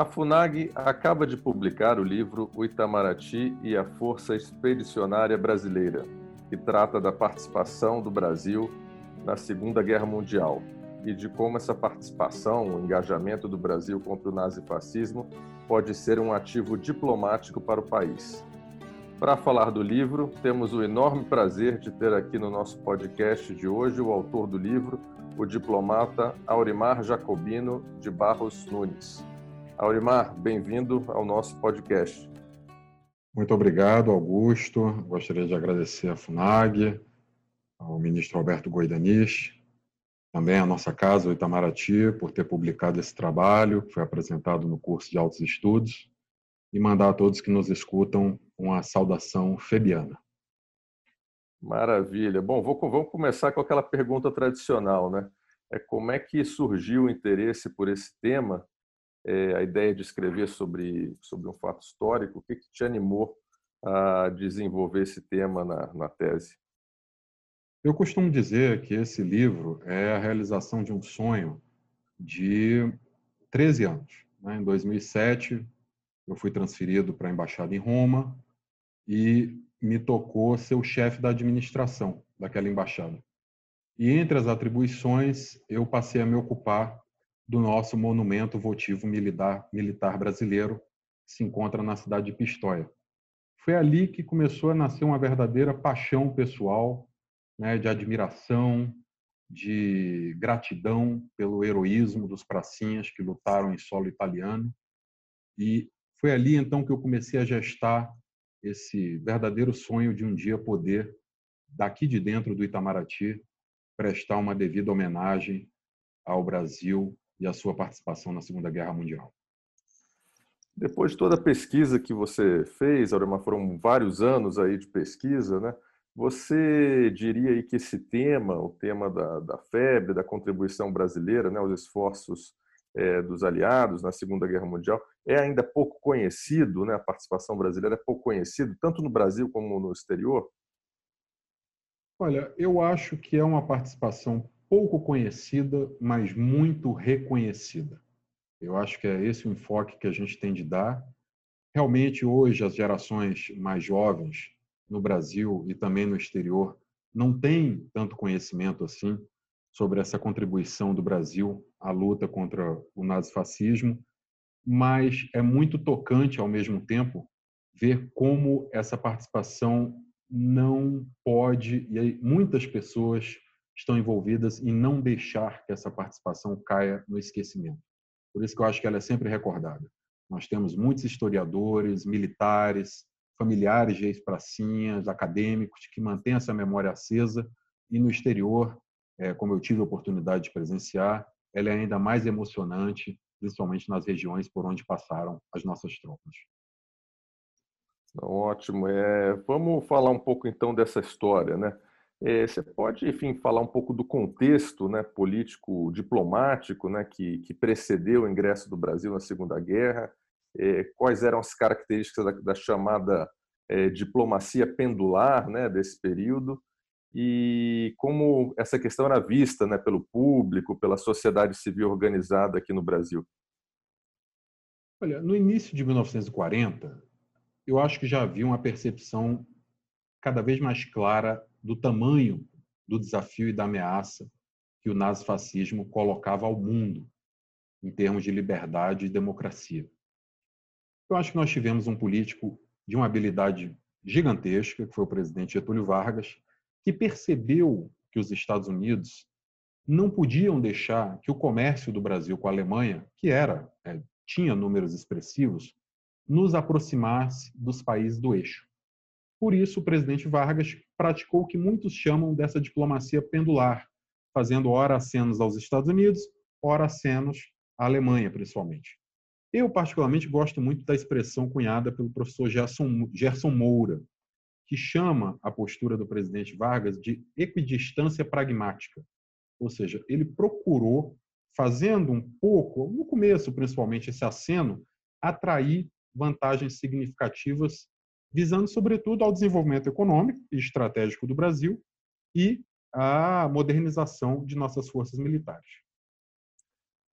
A FUNAG acaba de publicar o livro O Itamaraty e a Força Expedicionária Brasileira, que trata da participação do Brasil na Segunda Guerra Mundial e de como essa participação, o engajamento do Brasil contra o nazifascismo pode ser um ativo diplomático para o país. Para falar do livro, temos o enorme prazer de ter aqui no nosso podcast de hoje o autor do livro, o diplomata Aurimar Jacobino de Barros Nunes. Aurimar, bem-vindo ao nosso podcast. Muito obrigado, Augusto. Gostaria de agradecer à FUNAG, ao ministro Roberto Goidanis, também à nossa casa, o Itamaraty, por ter publicado esse trabalho, que foi apresentado no curso de altos estudos, e mandar a todos que nos escutam uma saudação febiana. Maravilha. Bom, vou, vamos começar com aquela pergunta tradicional, né? É como é que surgiu o interesse por esse tema é, a ideia de escrever sobre, sobre um fato histórico? O que, que te animou a desenvolver esse tema na, na tese? Eu costumo dizer que esse livro é a realização de um sonho de 13 anos. Né? Em 2007, eu fui transferido para a embaixada em Roma e me tocou ser o chefe da administração daquela embaixada. E entre as atribuições, eu passei a me ocupar do nosso monumento votivo militar, militar brasileiro, que se encontra na cidade de Pistoia. Foi ali que começou a nascer uma verdadeira paixão pessoal, né, de admiração, de gratidão pelo heroísmo dos pracinhas que lutaram em solo italiano. E foi ali então que eu comecei a gestar esse verdadeiro sonho de um dia poder, daqui de dentro do Itamaraty, prestar uma devida homenagem ao Brasil e a sua participação na Segunda Guerra Mundial. Depois de toda a pesquisa que você fez, Aurema, foram vários anos aí de pesquisa, né? Você diria aí que esse tema, o tema da, da febre, da contribuição brasileira, né, os esforços é, dos aliados na Segunda Guerra Mundial, é ainda pouco conhecido, né? A participação brasileira é pouco conhecido, tanto no Brasil como no exterior? Olha, eu acho que é uma participação pouco conhecida, mas muito reconhecida. Eu acho que é esse o enfoque que a gente tem de dar. Realmente, hoje, as gerações mais jovens no Brasil e também no exterior não têm tanto conhecimento assim sobre essa contribuição do Brasil à luta contra o nazifascismo, mas é muito tocante, ao mesmo tempo, ver como essa participação não pode, e muitas pessoas estão envolvidas em não deixar que essa participação caia no esquecimento. Por isso que eu acho que ela é sempre recordada. Nós temos muitos historiadores, militares, familiares de ex-pracinhas, acadêmicos que mantêm essa memória acesa e no exterior, é, como eu tive a oportunidade de presenciar, ela é ainda mais emocionante, principalmente nas regiões por onde passaram as nossas tropas. Ótimo. É, vamos falar um pouco então dessa história, né? É, você pode, enfim, falar um pouco do contexto né, político diplomático né, que, que precedeu o ingresso do Brasil na Segunda Guerra? É, quais eram as características da, da chamada é, diplomacia pendular né, desse período? E como essa questão era vista né, pelo público, pela sociedade civil organizada aqui no Brasil? Olha, no início de 1940, eu acho que já havia uma percepção cada vez mais clara do tamanho do desafio e da ameaça que o nazifascismo colocava ao mundo em termos de liberdade e democracia. Eu acho que nós tivemos um político de uma habilidade gigantesca, que foi o presidente Getúlio Vargas, que percebeu que os Estados Unidos não podiam deixar que o comércio do Brasil com a Alemanha, que era é, tinha números expressivos, nos aproximasse dos países do eixo. Por isso, o presidente Vargas praticou o que muitos chamam dessa diplomacia pendular, fazendo ora acenos aos Estados Unidos, ora acenos à Alemanha, principalmente. Eu, particularmente, gosto muito da expressão cunhada pelo professor Gerson, Gerson Moura, que chama a postura do presidente Vargas de equidistância pragmática. Ou seja, ele procurou, fazendo um pouco, no começo principalmente, esse aceno, atrair vantagens significativas visando, sobretudo, ao desenvolvimento econômico e estratégico do Brasil e à modernização de nossas forças militares.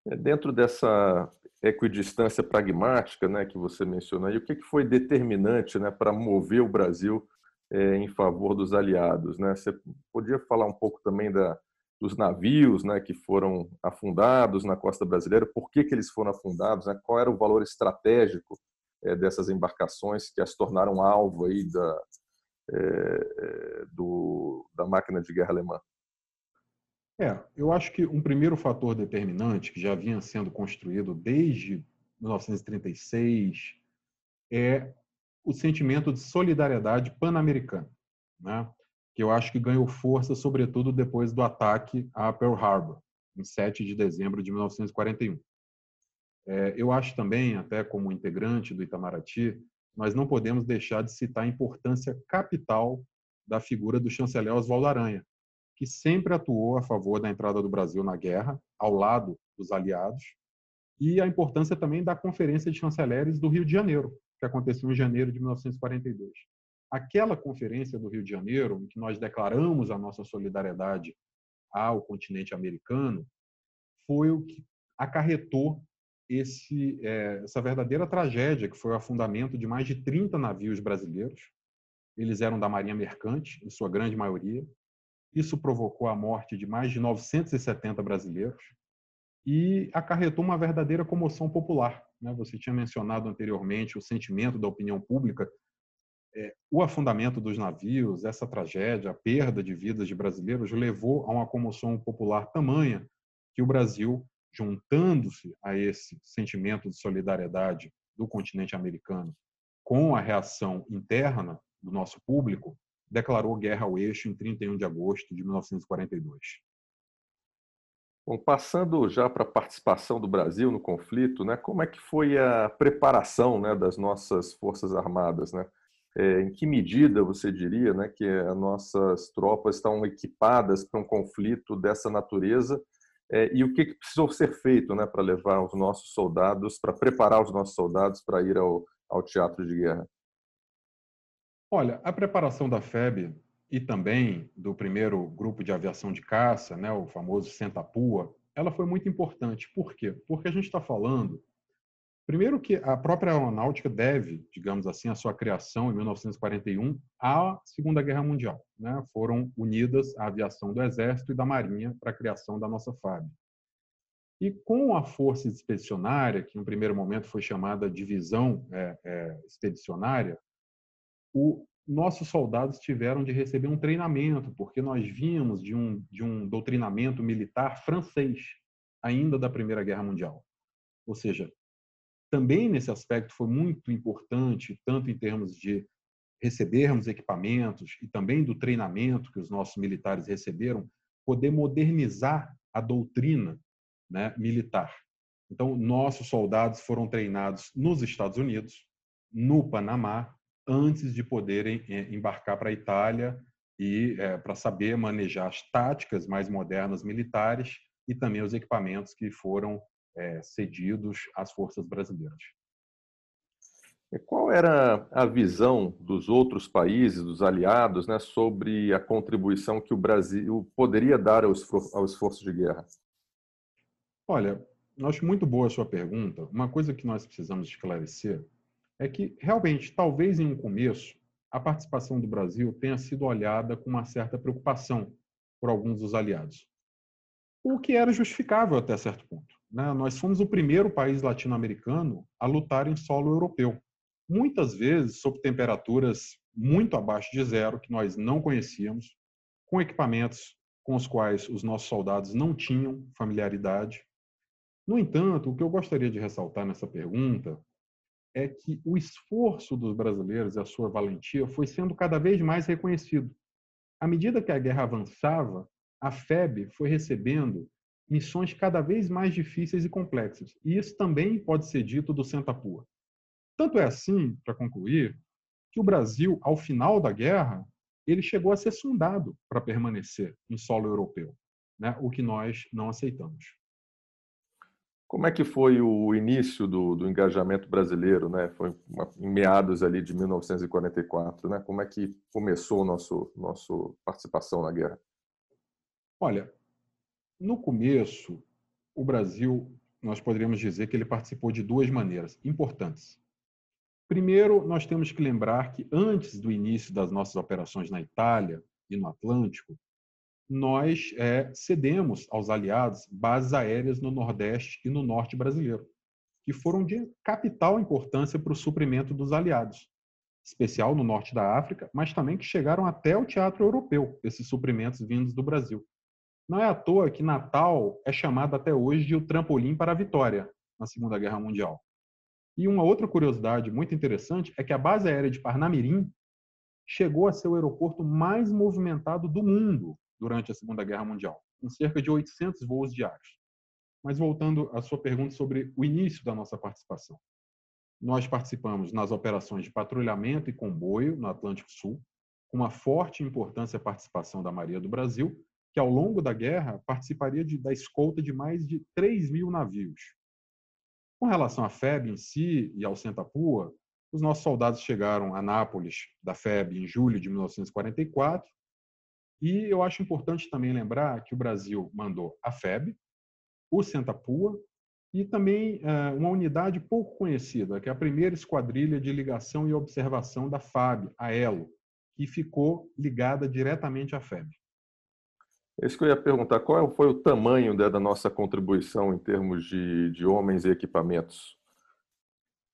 É, dentro dessa equidistância pragmática, né, que você mencionou, e o que foi determinante, né, para mover o Brasil é, em favor dos aliados, né? Você podia falar um pouco também da, dos navios, né, que foram afundados na costa brasileira, por que que eles foram afundados, né? Qual era o valor estratégico dessas embarcações que as tornaram alvo aí da é, do, da máquina de guerra alemã? É, eu acho que um primeiro fator determinante que já vinha sendo construído desde 1936 é o sentimento de solidariedade pan-americana, né? que eu acho que ganhou força, sobretudo depois do ataque a Pearl Harbor, em 7 de dezembro de 1941. É, eu acho também, até como integrante do Itamaraty, nós não podemos deixar de citar a importância capital da figura do chanceler Oswaldo Aranha, que sempre atuou a favor da entrada do Brasil na guerra, ao lado dos aliados, e a importância também da Conferência de Chanceleres do Rio de Janeiro, que aconteceu em janeiro de 1942. Aquela conferência do Rio de Janeiro, em que nós declaramos a nossa solidariedade ao continente americano, foi o que acarretou esse, é, essa verdadeira tragédia, que foi o afundamento de mais de 30 navios brasileiros. Eles eram da Marinha Mercante, em sua grande maioria, isso provocou a morte de mais de 970 brasileiros e acarretou uma verdadeira comoção popular. Né? Você tinha mencionado anteriormente o sentimento da opinião pública. É, o afundamento dos navios, essa tragédia, a perda de vidas de brasileiros, levou a uma comoção popular tamanha que o Brasil, juntando-se a esse sentimento de solidariedade do continente americano com a reação interna do nosso público, declarou guerra ao eixo em 31 de agosto de 1942. Bom, passando já para a participação do Brasil no conflito, né, como é que foi a preparação né, das nossas forças armadas? Né? É, em que medida você diria né, que as nossas tropas estão equipadas para um conflito dessa natureza é, e o que, que precisou ser feito né, para levar os nossos soldados, para preparar os nossos soldados para ir ao, ao teatro de guerra? Olha, a preparação da FEB e também do primeiro grupo de aviação de caça, né, o famoso Sentapua, ela foi muito importante. Por quê? Porque a gente está falando, primeiro que a própria aeronáutica deve, digamos assim, a sua criação em 1941 à Segunda Guerra Mundial. Né? Foram unidas a aviação do Exército e da Marinha para a criação da nossa FAB. E com a força expedicionária, que um primeiro momento foi chamada Divisão é, é, Expedicionária, o, nossos soldados tiveram de receber um treinamento, porque nós vínhamos de um, de um doutrinamento militar francês, ainda da Primeira Guerra Mundial. Ou seja, também nesse aspecto foi muito importante, tanto em termos de recebermos equipamentos e também do treinamento que os nossos militares receberam, poder modernizar a doutrina né, militar. Então, nossos soldados foram treinados nos Estados Unidos, no Panamá, antes de poderem eh, embarcar para a Itália e é, para saber manejar as táticas mais modernas militares e também os equipamentos que foram é, cedidos às forças brasileiras. Qual era a visão dos outros países, dos aliados, né, sobre a contribuição que o Brasil poderia dar ao esforço de guerra? Olha, acho muito boa a sua pergunta. Uma coisa que nós precisamos esclarecer é que, realmente, talvez em um começo, a participação do Brasil tenha sido olhada com uma certa preocupação por alguns dos aliados. O que era justificável até certo ponto. Né? Nós fomos o primeiro país latino-americano a lutar em solo europeu. Muitas vezes sob temperaturas muito abaixo de zero, que nós não conhecíamos, com equipamentos com os quais os nossos soldados não tinham familiaridade. No entanto, o que eu gostaria de ressaltar nessa pergunta é que o esforço dos brasileiros e a sua valentia foi sendo cada vez mais reconhecido. À medida que a guerra avançava, a FEB foi recebendo missões cada vez mais difíceis e complexas. E isso também pode ser dito do Sentapua. Tanto é assim, para concluir, que o Brasil, ao final da guerra, ele chegou a ser sondado para permanecer em solo europeu, né? o que nós não aceitamos. Como é que foi o início do, do engajamento brasileiro, né? Foi em meados ali de 1944, né? Como é que começou nosso nosso participação na guerra? Olha, no começo o Brasil nós poderíamos dizer que ele participou de duas maneiras importantes. Primeiro, nós temos que lembrar que antes do início das nossas operações na Itália e no Atlântico, nós é, cedemos aos aliados bases aéreas no Nordeste e no Norte brasileiro, que foram de capital importância para o suprimento dos aliados, especial no Norte da África, mas também que chegaram até o teatro europeu, esses suprimentos vindos do Brasil. Não é à toa que Natal é chamado até hoje de o trampolim para a vitória na Segunda Guerra Mundial. E uma outra curiosidade muito interessante é que a base aérea de Parnamirim chegou a ser o aeroporto mais movimentado do mundo durante a Segunda Guerra Mundial, com cerca de 800 voos diários. Mas voltando à sua pergunta sobre o início da nossa participação. Nós participamos nas operações de patrulhamento e comboio no Atlântico Sul, com uma forte importância a participação da Marinha do Brasil que ao longo da guerra participaria de, da escolta de mais de 3 mil navios. Com relação à FEB em si e ao Sentapua, os nossos soldados chegaram a Nápoles da FEB em julho de 1944 e eu acho importante também lembrar que o Brasil mandou a FEB, o Sentapua e também uh, uma unidade pouco conhecida, que é a primeira esquadrilha de ligação e observação da FAB, a ELO, que ficou ligada diretamente à FEB. É isso que eu ia perguntar, qual foi o tamanho né, da nossa contribuição em termos de, de homens e equipamentos?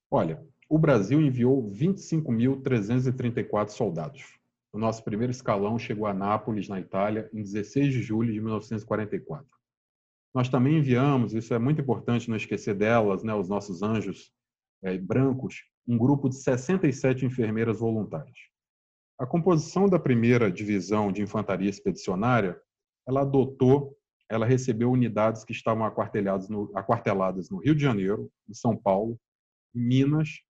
Olha, o Brasil enviou 25.334 soldados. O nosso primeiro escalão chegou a Nápoles, na Itália, em 16 de julho de 1944. Nós também enviamos, isso é muito importante não esquecer delas, né, os nossos anjos é, brancos, um grupo de 67 enfermeiras voluntárias. A composição da primeira divisão de infantaria expedicionária ela adotou, ela recebeu unidades que estavam aquarteladas no, aquarteladas no Rio de Janeiro, em São Paulo, em Minas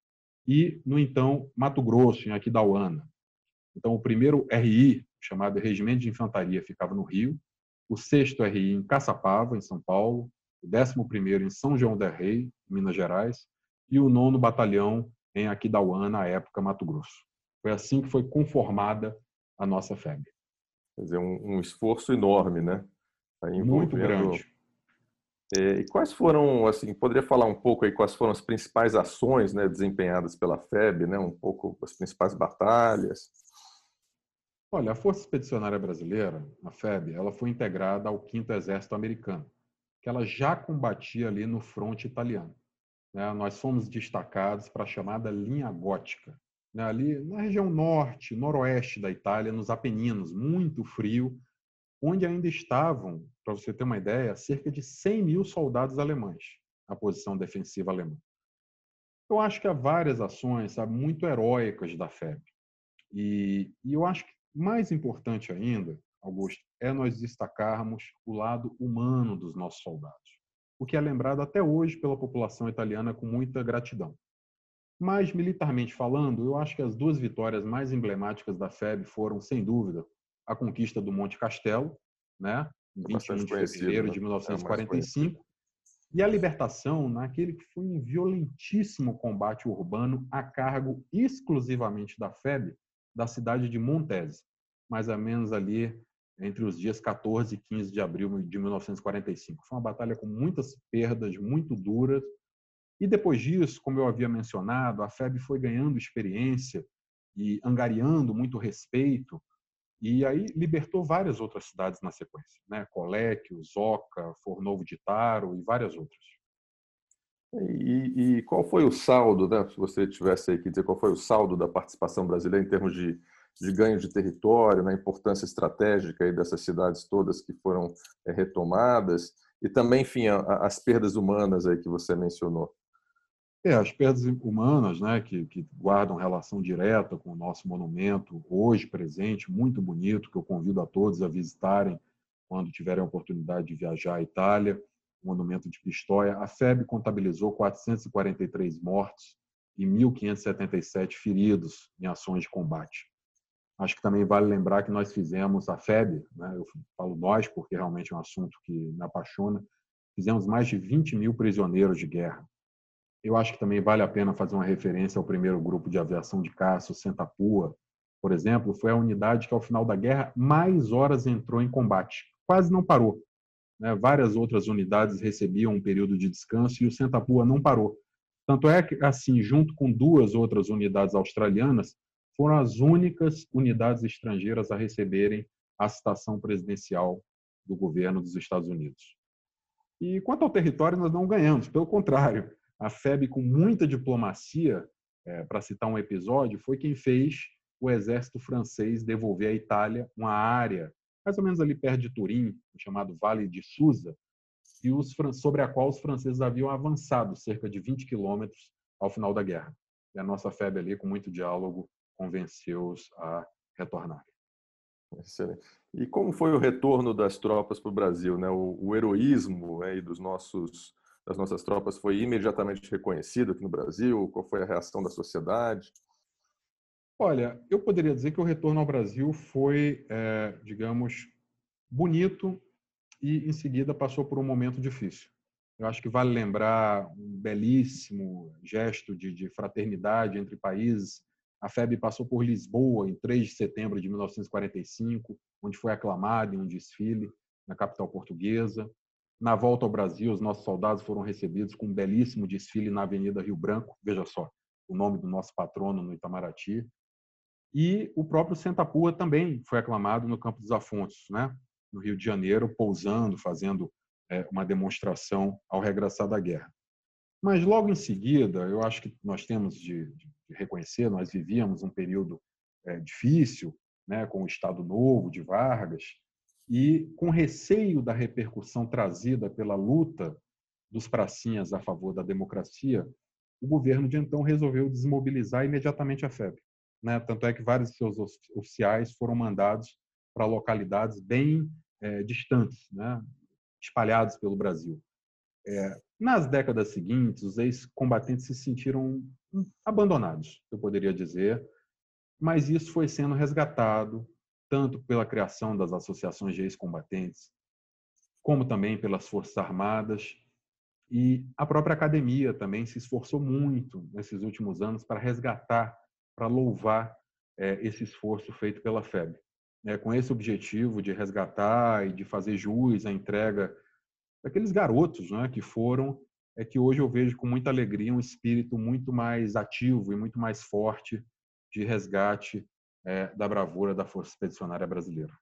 e no então Mato Grosso, em Aquidauana. Então, o primeiro RI, chamado Regimento de Infantaria, ficava no Rio, o sexto RI em Caçapava, em São Paulo, o décimo primeiro em São João del Rei, Minas Gerais, e o nono batalhão em Aquidauana, à época Mato Grosso. Foi assim que foi conformada a nossa FEB. Quer dizer, um, um esforço enorme, né? Tá Muito grande. É, e quais foram, assim, poderia falar um pouco aí quais foram as principais ações né, desempenhadas pela FEB, né? Um pouco as principais batalhas? Olha, a Força Expedicionária Brasileira, a FEB, ela foi integrada ao 5 Exército Americano, que ela já combatia ali no fronte italiano. Né? Nós fomos destacados para a chamada linha gótica, né, ali na região norte, noroeste da Itália, nos Apeninos, muito frio, onde ainda estavam, para você ter uma ideia, cerca de 100 mil soldados alemães na posição defensiva alemã. Eu acho que há várias ações sabe, muito heróicas da FEB. E, e eu acho que mais importante ainda, Augusto, é nós destacarmos o lado humano dos nossos soldados, o que é lembrado até hoje pela população italiana com muita gratidão. Mas, militarmente falando, eu acho que as duas vitórias mais emblemáticas da FEB foram, sem dúvida, a conquista do Monte Castelo, né, em 21 de fevereiro né? de 1945, é e a libertação naquele que foi um violentíssimo combate urbano a cargo exclusivamente da FEB, da cidade de Montese, mais ou menos ali entre os dias 14 e 15 de abril de 1945. Foi uma batalha com muitas perdas, muito duras, e depois disso, como eu havia mencionado, a FEB foi ganhando experiência e angariando muito respeito, e aí libertou várias outras cidades na sequência, né? Coléquio, Zoca, Fornovo de Taro e várias outras. E, e, qual foi o saldo, né? se você tivesse aí que dizer qual foi o saldo da participação brasileira em termos de, de ganho de território, na né? importância estratégica aí dessas cidades todas que foram é, retomadas, e também, enfim, a, as perdas humanas aí que você mencionou? É, as perdas humanas, né, que, que, guardam relação direta com o nosso monumento, hoje presente, muito bonito, que eu convido a todos a visitarem quando tiverem a oportunidade de viajar à Itália, o monumento de Pistoia. A FEB contabilizou 443 mortos e 1.577 feridos em ações de combate. Acho que também vale lembrar que nós fizemos a FEB, né, eu falo nós porque realmente é um assunto que me apaixona, fizemos mais de 20 mil prisioneiros de guerra eu acho que também vale a pena fazer uma referência ao primeiro grupo de aviação de caça, o Sentapua, por exemplo, foi a unidade que ao final da guerra mais horas entrou em combate, quase não parou. né, várias outras unidades recebiam um período de descanso e o Sentapua não parou. Tanto é que, assim, junto com duas outras unidades australianas, foram as únicas unidades estrangeiras a receberem a citação presidencial do governo dos Estados Unidos. E quanto ao território, nós não ganhamos, pelo contrário, a FEB, com muita diplomacia, é, para citar um episódio, foi quem fez o exército francês devolver à Itália uma área, mais ou menos ali perto de Turim, chamado Vale de Susa, e os, sobre a qual os franceses haviam avançado cerca de 20 quilômetros ao final da guerra. E a nossa FEB ali, com muito diálogo, convenceu-os a retornar. Excelente. E como foi o retorno das tropas para o Brasil? Né? O, o heroísmo aí dos nossos, das nossas tropas foi imediatamente reconhecido aqui no Brasil? Qual foi a reação da sociedade? Olha, eu poderia dizer que o retorno ao Brasil foi, é, digamos, bonito e, em seguida, passou por um momento difícil. Eu acho que vale lembrar um belíssimo gesto de, de fraternidade entre países a FEB passou por Lisboa em 3 de setembro de 1945, onde foi aclamada em um desfile na capital portuguesa. Na volta ao Brasil, os nossos soldados foram recebidos com um belíssimo desfile na Avenida Rio Branco, veja só, o nome do nosso patrono no Itamaraty. E o próprio Sentapua também foi aclamado no Campo dos Afonsos, né? no Rio de Janeiro, pousando, fazendo é, uma demonstração ao regressar da guerra. Mas logo em seguida, eu acho que nós temos de, de reconhecer, nós vivíamos um período é, difícil, né, com o Estado Novo de Vargas, e com receio da repercussão trazida pela luta dos pracinhas a favor da democracia, o governo de então resolveu desmobilizar imediatamente a FEB. Né? Tanto é que vários de seus oficiais foram mandados para localidades bem é, distantes, né? espalhados pelo Brasil. É, nas décadas seguintes, os ex-combatentes se sentiram abandonados, eu poderia dizer, mas isso foi sendo resgatado tanto pela criação das associações de ex-combatentes, como também pelas Forças Armadas. E a própria academia também se esforçou muito nesses últimos anos para resgatar, para louvar é, esse esforço feito pela FEB. É, com esse objetivo de resgatar e de fazer jus à entrega daqueles garotos né, que foram, é que hoje eu vejo com muita alegria um espírito muito mais ativo e muito mais forte de resgate é, da bravura da Força Expedicionária Brasileira.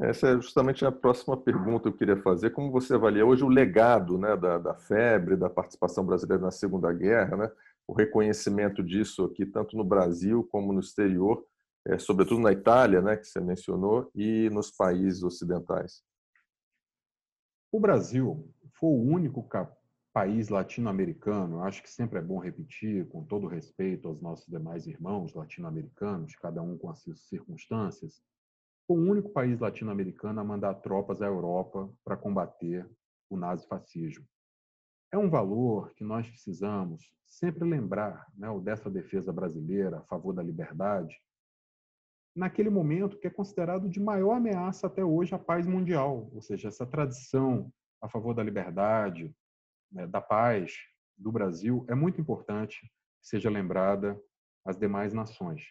Essa é justamente a próxima pergunta que eu queria fazer. Como você avalia hoje o legado né, da, da febre, da participação brasileira na Segunda Guerra, né, o reconhecimento disso aqui, tanto no Brasil como no exterior, é, sobretudo na Itália, né, que você mencionou, e nos países ocidentais? O Brasil foi o único país latino-americano, acho que sempre é bom repetir, com todo respeito aos nossos demais irmãos latino-americanos, cada um com as suas circunstâncias, o único país latino-americano a mandar tropas à Europa para combater o nazifascismo. É um valor que nós precisamos sempre lembrar, né, o dessa defesa brasileira a favor da liberdade, naquele momento que é considerado de maior ameaça até hoje à paz mundial, ou seja, essa tradição a favor da liberdade, né, da paz do Brasil é muito importante que seja lembrada às demais nações.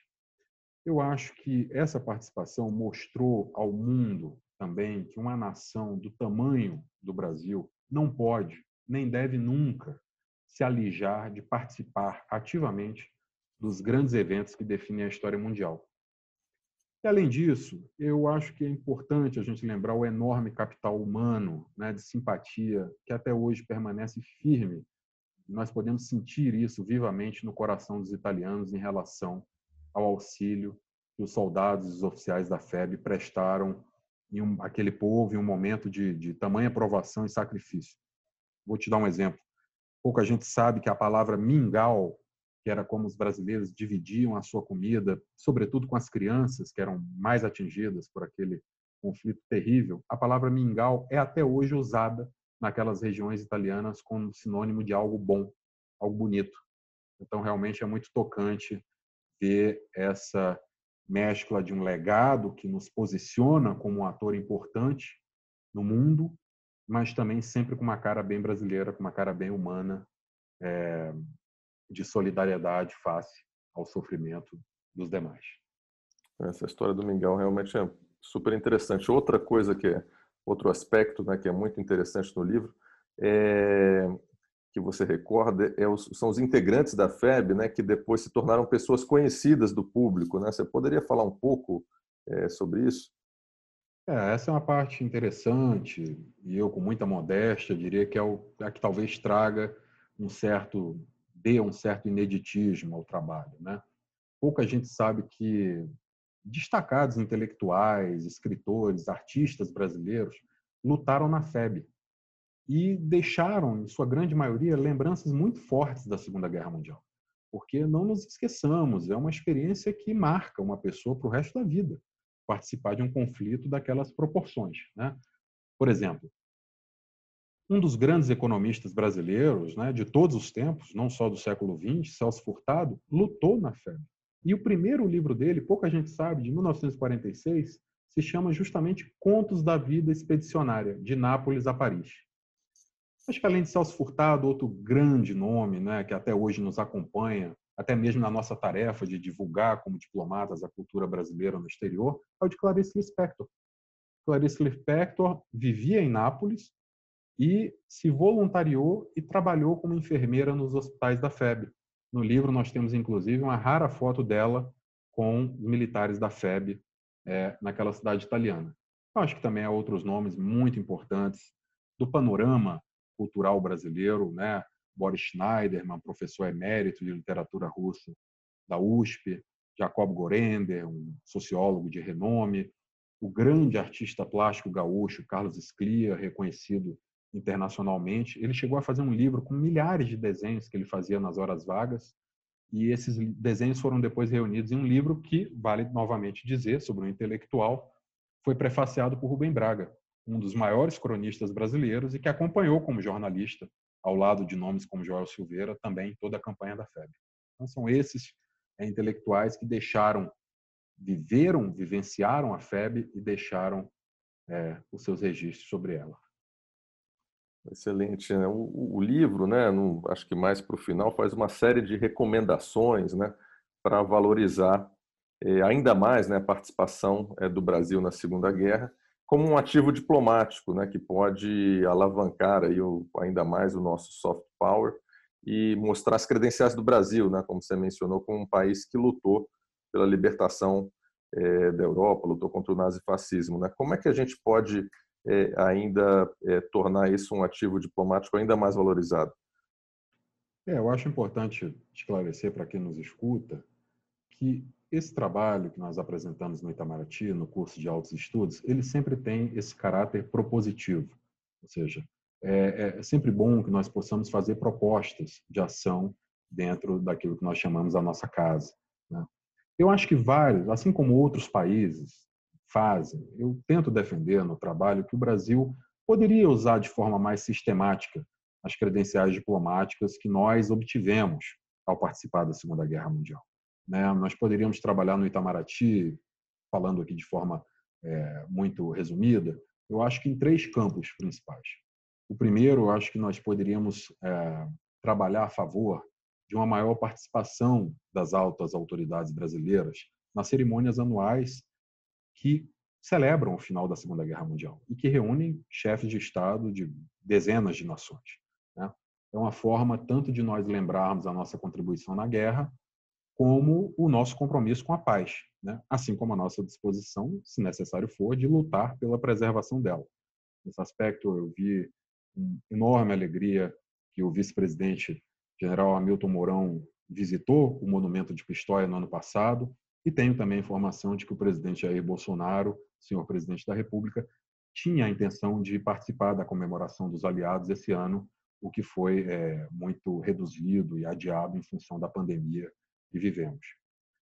Eu acho que essa participação mostrou ao mundo também que uma nação do tamanho do Brasil não pode, nem deve nunca se alijar de participar ativamente dos grandes eventos que definem a história mundial. E, além disso, eu acho que é importante a gente lembrar o enorme capital humano né, de simpatia que até hoje permanece firme. Nós podemos sentir isso vivamente no coração dos italianos em relação ao auxílio que os soldados e os oficiais da FEB prestaram em um, aquele povo em um momento de, de tamanha provação e sacrifício. Vou te dar um exemplo. Pouca gente sabe que a palavra mingau que era como os brasileiros dividiam a sua comida, sobretudo com as crianças, que eram mais atingidas por aquele conflito terrível. A palavra mingau é até hoje usada naquelas regiões italianas como sinônimo de algo bom, algo bonito. Então, realmente é muito tocante ver essa mescla de um legado que nos posiciona como um ator importante no mundo, mas também sempre com uma cara bem brasileira, com uma cara bem humana, é, de solidariedade face ao sofrimento dos demais. Essa história do Mingau realmente é super interessante. Outra coisa que outro aspecto né, que é muito interessante no livro, é, que você recorda, é os, são os integrantes da FEB, né, que depois se tornaram pessoas conhecidas do público. Né? Você poderia falar um pouco é, sobre isso? É, essa é uma parte interessante e eu, com muita modéstia, diria que é o, a que talvez traga um certo, dê um certo ineditismo ao trabalho. Né? Pouca gente sabe que destacados intelectuais, escritores, artistas brasileiros lutaram na FEB e deixaram, em sua grande maioria, lembranças muito fortes da Segunda Guerra Mundial. Porque não nos esqueçamos, é uma experiência que marca uma pessoa para o resto da vida participar de um conflito daquelas proporções. Né? Por exemplo, um dos grandes economistas brasileiros né, de todos os tempos, não só do século XX, Celso Furtado, lutou na FEB. E o primeiro livro dele, pouca gente sabe, de 1946, se chama justamente Contos da Vida Expedicionária, de Nápoles a Paris. Acho que além de Celso Furtado, outro grande nome, né, que até hoje nos acompanha, até mesmo na nossa tarefa de divulgar como diplomatas a cultura brasileira no exterior, é o de Clarice Lispector. Clarice Lispector vivia em Nápoles e se voluntariou e trabalhou como enfermeira nos hospitais da FEB. No livro nós temos inclusive uma rara foto dela com os militares da FEB é, naquela cidade italiana. Eu acho que também há outros nomes muito importantes do panorama cultural brasileiro, né? Boris Schneiderman, professor emérito de literatura russa da USP, Jacob Gorender, um sociólogo de renome, o grande artista plástico gaúcho Carlos Sclia, reconhecido internacionalmente. Ele chegou a fazer um livro com milhares de desenhos que ele fazia nas horas vagas, e esses desenhos foram depois reunidos em um livro que, vale novamente dizer, sobre um intelectual, foi prefaciado por Rubem Braga, um dos maiores cronistas brasileiros e que acompanhou como jornalista, ao lado de nomes como Joel Silveira, também toda a campanha da FEB. Então, são esses é, intelectuais que deixaram, viveram, vivenciaram a FEB e deixaram é, os seus registros sobre ela. Excelente. Né? O, o, livro, né, no, acho que mais para o final, faz uma série de recomendações né, para valorizar eh, ainda mais né, a participação eh, do Brasil na Segunda Guerra como um ativo diplomático, né, que pode alavancar aí o, ainda mais o nosso soft power e mostrar as credenciais do Brasil, né, como você mencionou, como um país que lutou pela libertação eh, da Europa, lutou contra o nazifascismo. Né? Como é que a gente pode é, ainda é, tornar isso um ativo diplomático ainda mais valorizado? É, eu acho importante esclarecer para quem nos escuta que esse trabalho que nós apresentamos no Itamaraty, no curso de altos estudos, ele sempre tem esse caráter propositivo, ou seja, é, é sempre bom que nós possamos fazer propostas de ação dentro daquilo que nós chamamos a nossa casa. Né? Eu acho que vários, assim como outros países, fazem. Eu tento defender no trabalho que o Brasil poderia usar de forma mais sistemática as credenciais diplomáticas que nós obtivemos ao participar da Segunda Guerra Mundial. Né? Nós poderíamos trabalhar no Itamaraty, falando aqui de forma é, muito resumida, eu acho que em três campos principais. O primeiro, eu acho que nós poderíamos é, trabalhar a favor de uma maior participação das altas autoridades brasileiras nas cerimônias anuais que celebram o final da Segunda Guerra Mundial e que reúnem chefes de Estado de dezenas de nações. Né? É uma forma tanto de nós lembrarmos a nossa contribuição na guerra, como o nosso compromisso com a paz, né? assim como a nossa disposição, se necessário for, de lutar pela preservação dela. Nesse aspecto, eu vi com enorme alegria que o vice-presidente general Hamilton Mourão visitou o monumento de Pistoia no ano passado e tenho também informação de que o presidente Jair Bolsonaro, senhor presidente da República, tinha a intenção de participar da comemoração dos aliados esse ano, o que foi é, muito reduzido e adiado em função da pandemia que vivemos.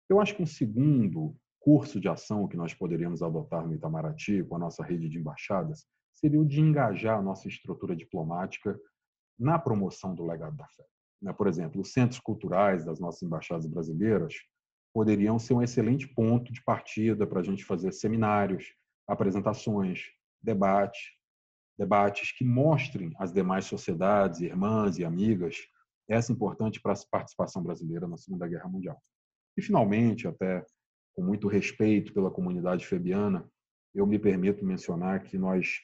Eu acho que um segundo curso de ação que nós poderíamos adotar no Itamaraty, com a nossa rede de embaixadas, seria o de engajar a nossa estrutura diplomática na promoção do legado da fé. Né, por exemplo, os centros culturais das nossas embaixadas brasileiras poderiam ser um excelente ponto de partida para a gente fazer seminários, apresentações, debate, debates que mostrem às demais sociedades, irmãs e amigas essa importante participação brasileira na Segunda Guerra Mundial. E, finalmente, até com muito respeito pela comunidade febiana, eu me permito mencionar que nós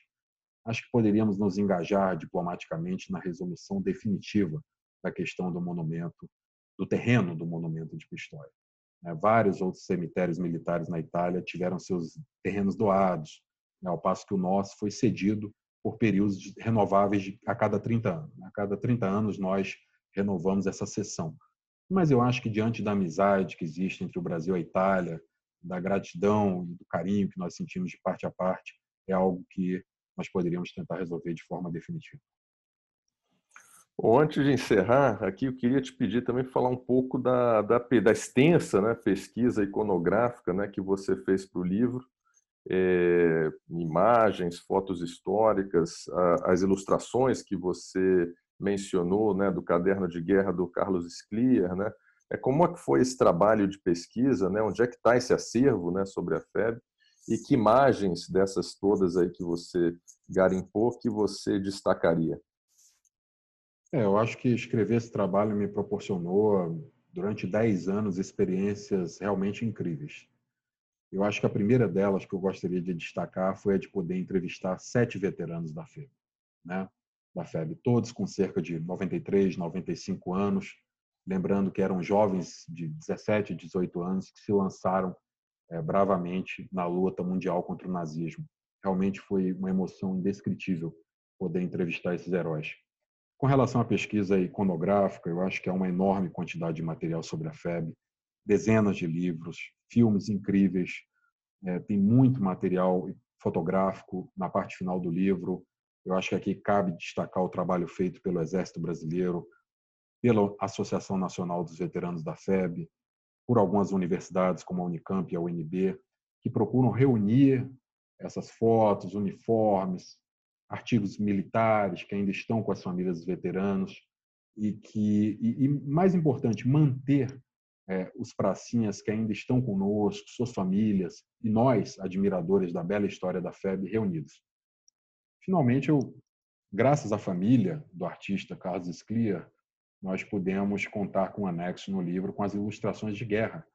acho que poderíamos nos engajar diplomaticamente na resolução definitiva da questão do monumento, do terreno do monumento de Pistoia. Né? Vários outros cemitérios militares na Itália tiveram seus terrenos doados, né? ao passo que o nosso foi cedido por períodos renováveis a cada 30 anos. Né? A cada 30 anos nós renovamos essa sessão. Mas eu acho que diante da amizade que existe entre o Brasil e a Itália, da gratidão e do carinho que nós sentimos de parte a parte, é algo que nós poderíamos tentar resolver de forma definitiva. Bom, antes de encerrar, aqui eu queria te pedir também falar um pouco da, da, da extensa né, pesquisa iconográfica né, que você fez para o livro, é, imagens, fotos históricas, a, as ilustrações que você mencionou, né, do caderno de guerra do Carlos Sclier, né? É como é que foi esse trabalho de pesquisa, né? Onde é que está esse acervo, né, sobre a FEB? E que imagens dessas todas aí que você garimpou que você destacaria? É, eu acho que escrever esse trabalho me proporcionou durante 10 anos experiências realmente incríveis. Eu acho que a primeira delas que eu gostaria de destacar foi a de poder entrevistar sete veteranos da FEB, né? Da FEB, todos com cerca de 93, 95 anos, lembrando que eram jovens de 17, 18 anos que se lançaram é, bravamente na luta mundial contra o nazismo. Realmente foi uma emoção indescritível poder entrevistar esses heróis. Com relação à pesquisa iconográfica, eu acho que há uma enorme quantidade de material sobre a FEB, dezenas de livros, filmes incríveis, é, tem muito material fotográfico na parte final do livro. Eu acho que aqui cabe destacar o trabalho feito pelo Exército Brasileiro, pela Associação Nacional dos Veteranos da FEB, por algumas universidades como a Unicamp e a UNB, que procuram reunir essas fotos, uniformes, artigos militares que ainda estão com as famílias dos veteranos e que e, e mais importante manter é, os pracinhas que ainda estão conosco, suas famílias e nós admiradores da bela história da FEB reunidos. Finalmente, eu, graças à família do artista Carlos Sclier, nós pudemos contar com um anexo no livro com as ilustrações de guerra,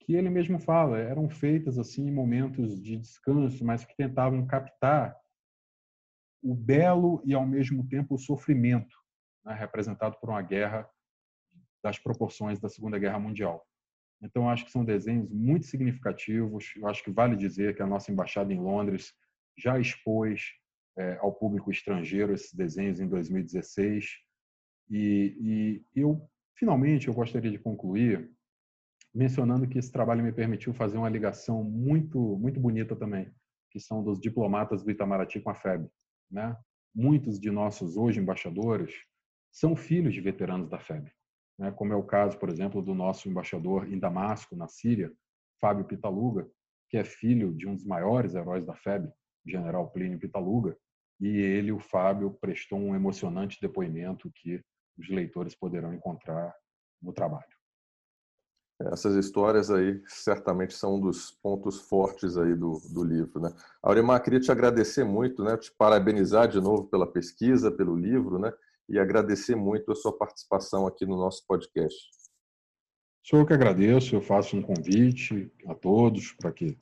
que ele mesmo fala, eram feitas assim em momentos de descanso, mas que tentavam captar o belo e, ao mesmo tempo, o sofrimento né, representado por uma guerra das proporções da Segunda Guerra Mundial. Então, acho que são desenhos muito significativos. Eu acho que vale dizer que a nossa embaixada em Londres já expôs é, ao público estrangeiro esses desenhos em 2016. E, e eu, finalmente, eu gostaria de concluir mencionando que esse trabalho me permitiu fazer uma ligação muito, muito bonita também, que são dos diplomatas do Itamaraty com a FEB. Né? Muitos de nossos hoje embaixadores são filhos de veteranos da FEB, né? como é o caso, por exemplo, do nosso embaixador em Damasco, na Síria, Fábio Pitaluga, que é filho de um dos maiores heróis da FEB, General Plínio Pitaluga, e ele, o Fábio, prestou um emocionante depoimento que os leitores poderão encontrar no trabalho. Essas histórias aí certamente são um dos pontos fortes aí do, do livro, né? Aurimar, queria te agradecer muito, né? Te parabenizar de novo pela pesquisa, pelo livro, né? E agradecer muito a sua participação aqui no nosso podcast. Sou eu que agradeço, eu faço um convite a todos para que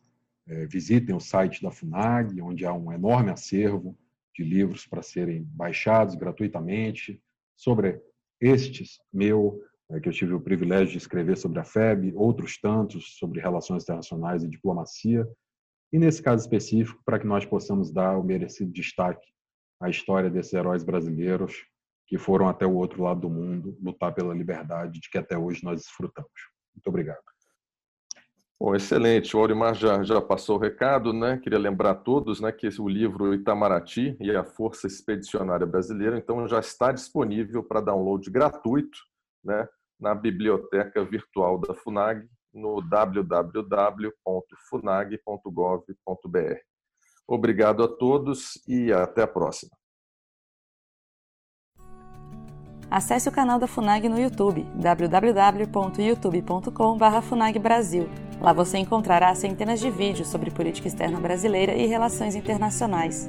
é, visitem o site da FUNAG, onde há um enorme acervo de livros para serem baixados gratuitamente sobre estes meu que eu tive o privilégio de escrever sobre a FEB, outros tantos sobre relações internacionais e diplomacia, e nesse caso específico, para que nós possamos dar o merecido destaque à história desses heróis brasileiros que foram até o outro lado do mundo lutar pela liberdade de que até hoje nós desfrutamos. Muito obrigado. Bom, excelente. O Aurimar já, já passou o recado, né? Queria lembrar a todos né, que o livro Itamaraty e a Força Expedicionária Brasileira, então, já está disponível para download gratuito né, na biblioteca virtual da FUNAG no www.funag.gov.br. Obrigado a todos e até a próxima. Acesse o canal da FUNAG no YouTube, www.youtube.com/funagbrasil. Lá você encontrará centenas de vídeos sobre política externa brasileira e relações internacionais.